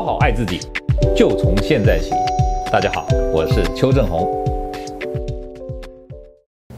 好好爱自己，就从现在起。大家好，我是邱正红。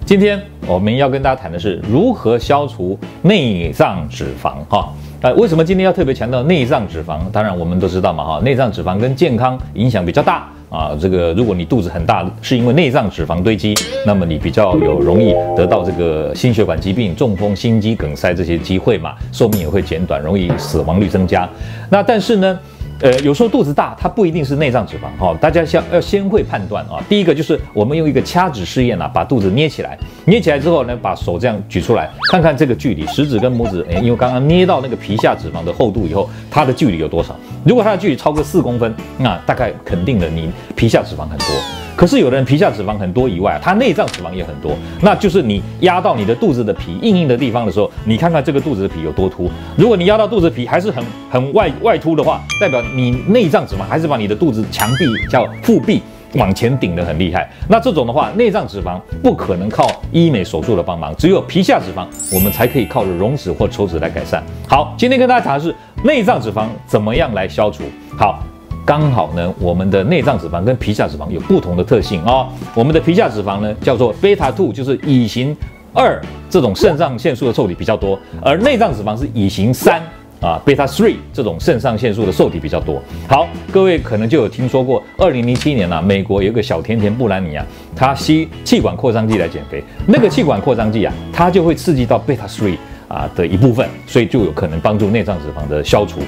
今天我们要跟大家谈的是如何消除内脏脂肪。哈，呃，为什么今天要特别强调内脏脂肪？当然我们都知道嘛，哈，内脏脂肪跟健康影响比较大。啊，这个如果你肚子很大，是因为内脏脂肪堆积，那么你比较有容易得到这个心血管疾病、中风、心肌梗塞这些机会嘛，寿命也会减短，容易死亡率增加。那但是呢，呃，有时候肚子大，它不一定是内脏脂肪哈、哦，大家先要先会判断啊。第一个就是我们用一个掐指试验啊，把肚子捏起来，捏起来之后呢，把手这样举出来，看看这个距离，食指跟拇指，诶，因为刚刚捏到那个皮下脂肪的厚度以后，它的距离有多少？如果它的距离超过四公分，那大概肯定的你皮下脂肪很多。可是有的人皮下脂肪很多以外，他内脏脂肪也很多，那就是你压到你的肚子的皮硬硬的地方的时候，你看看这个肚子的皮有多凸。如果你压到肚子皮还是很很外外凸的话，代表你内脏脂肪还是把你的肚子墙壁叫腹壁往前顶得很厉害。那这种的话，内脏脂肪不可能靠医美手术的帮忙，只有皮下脂肪，我们才可以靠着溶脂或抽脂来改善。好，今天跟大家讲的是内脏脂肪怎么样来消除。好。刚好呢，我们的内脏脂肪跟皮下脂肪有不同的特性、哦。我们的皮下脂肪呢叫做贝塔2，就是乙型二这种肾上腺素的受体比较多，而内脏脂肪是乙型三啊，贝塔3这种肾上腺素的受体比较多。好，各位可能就有听说过，二零零七年啊，美国有个小甜甜布兰妮啊，她吸气管扩张剂来减肥，那个气管扩张剂啊，它就会刺激到贝塔3啊的一部分，所以就有可能帮助内脏脂肪的消除。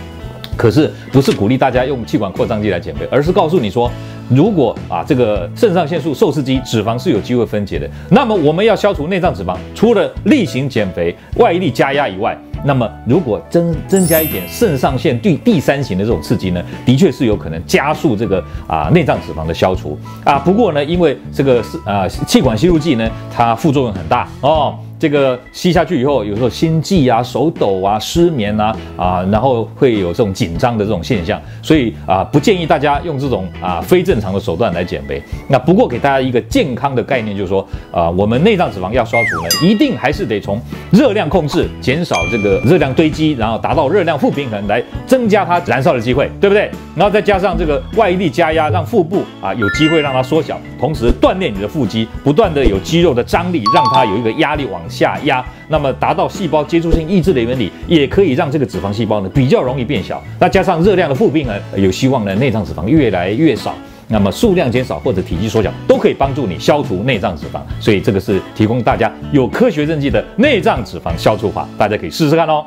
可是不是鼓励大家用气管扩张剂来减肥，而是告诉你说，如果啊这个肾上腺素受刺激，脂肪是有机会分解的。那么我们要消除内脏脂肪，除了例行减肥、外力加压以外，那么如果增增加一点肾上腺对第三型的这种刺激呢，的确是有可能加速这个啊内脏脂肪的消除啊。不过呢，因为这个是啊气管吸入剂呢，它副作用很大哦。这个吸下去以后，有时候心悸啊、手抖啊、失眠啊啊，然后会有这种紧张的这种现象，所以啊，不建议大家用这种啊非正常的手段来减肥。那不过给大家一个健康的概念，就是说啊，我们内脏脂肪要消除呢，一定还是得从热量控制，减少这个热量堆积，然后达到热量负平衡，来增加它燃烧的机会，对不对？然后再加上这个外力加压，让腹部啊有机会让它缩小，同时锻炼你的腹肌，不断的有肌肉的张力，让它有一个压力往下压，那么达到细胞接触性抑制的原理，也可以让这个脂肪细胞呢比较容易变小。那加上热量的负平衡，有希望呢内脏脂肪越来越少，那么数量减少或者体积缩小，都可以帮助你消除内脏脂肪。所以这个是提供大家有科学证据的内脏脂肪消除法，大家可以试试看哦。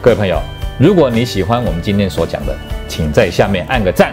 各位朋友，如果你喜欢我们今天所讲的，请在下面按个赞。